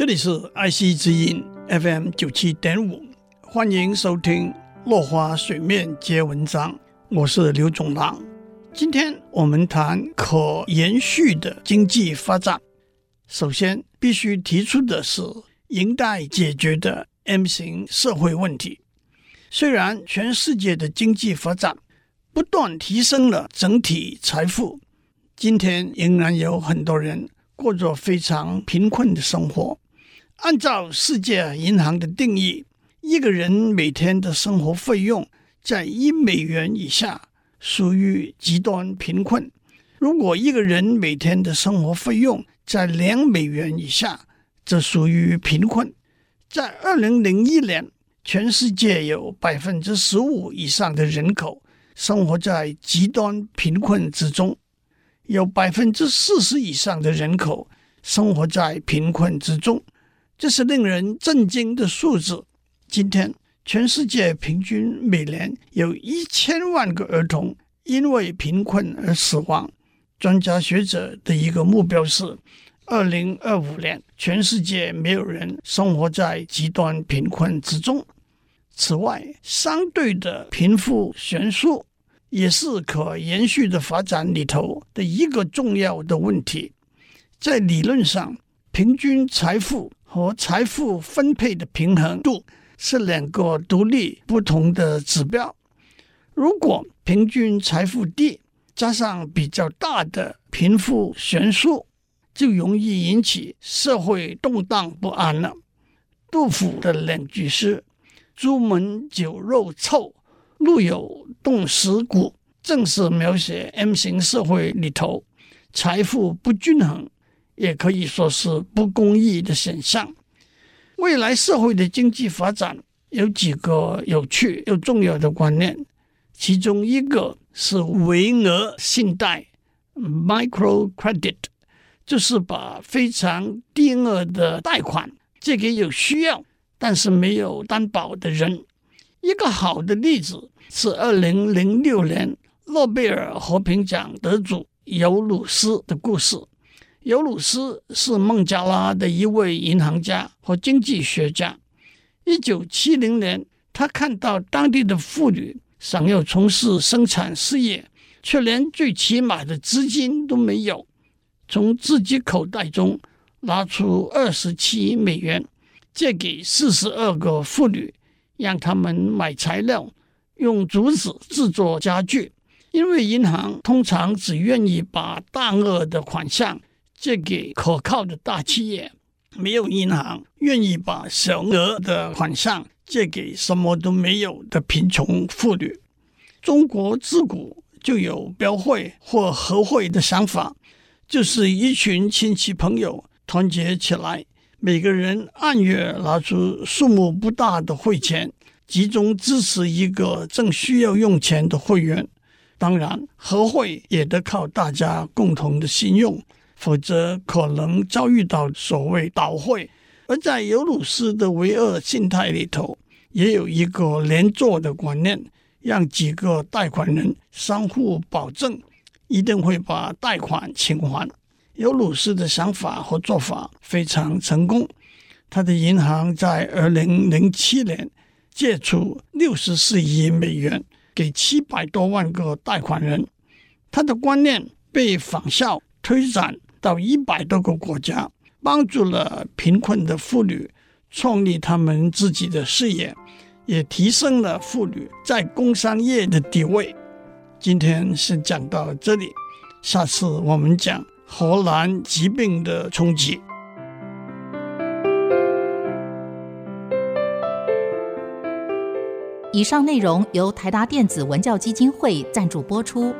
这里是爱惜之音 FM 九七点五，欢迎收听《落花水面皆文章》，我是刘总郎。今天我们谈可延续的经济发展。首先必须提出的是，应待解决的 M 型社会问题。虽然全世界的经济发展不断提升了整体财富，今天仍然有很多人过着非常贫困的生活。按照世界银行的定义，一个人每天的生活费用在一美元以下，属于极端贫困。如果一个人每天的生活费用在两美元以下，则属于贫困。在二零零一年，全世界有百分之十五以上的人口生活在极端贫困之中，有百分之四十以上的人口生活在贫困之中。这是令人震惊的数字。今天，全世界平均每年有一千万个儿童因为贫困而死亡。专家学者的一个目标是，二零二五年全世界没有人生活在极端贫困之中。此外，相对的贫富悬殊也是可延续的发展里头的一个重要的问题。在理论上，平均财富和财富分配的平衡度是两个独立不同的指标。如果平均财富低，加上比较大的贫富悬殊，就容易引起社会动荡不安了。杜甫的两句诗：“朱门酒肉臭，路有冻死骨”，正是描写 M 型社会里头财富不均衡。也可以说是不公义的现象。未来社会的经济发展有几个有趣又重要的观念，其中一个是微额信贷 （micro credit），就是把非常低额的贷款借给有需要但是没有担保的人。一个好的例子是二零零六年诺贝尔和平奖得主尤鲁斯的故事。尤鲁斯是孟加拉的一位银行家和经济学家。一九七零年，他看到当地的妇女想要从事生产事业，却连最起码的资金都没有，从自己口袋中拿出二十七美元，借给四十二个妇女，让他们买材料，用竹子制作家具。因为银行通常只愿意把大额的款项。借给可靠的大企业，没有银行愿意把小额的款项借给什么都没有的贫穷妇女。中国自古就有标会或合会的想法，就是一群亲戚朋友团结起来，每个人按月拿出数目不大的会钱，集中支持一个正需要用钱的会员。当然，合会也得靠大家共同的信用。否则可能遭遇到所谓倒会。而在尤鲁斯的唯二信贷里头，也有一个连坐的观念，让几个贷款人相互保证，一定会把贷款清还。尤鲁斯的想法和做法非常成功，他的银行在二零零七年借出六十四亿美元给七百多万个贷款人，他的观念被仿效推展。到一百多个国家，帮助了贫困的妇女创立他们自己的事业，也提升了妇女在工商业的地位。今天先讲到这里，下次我们讲荷兰疾病的冲击。以上内容由台达电子文教基金会赞助播出。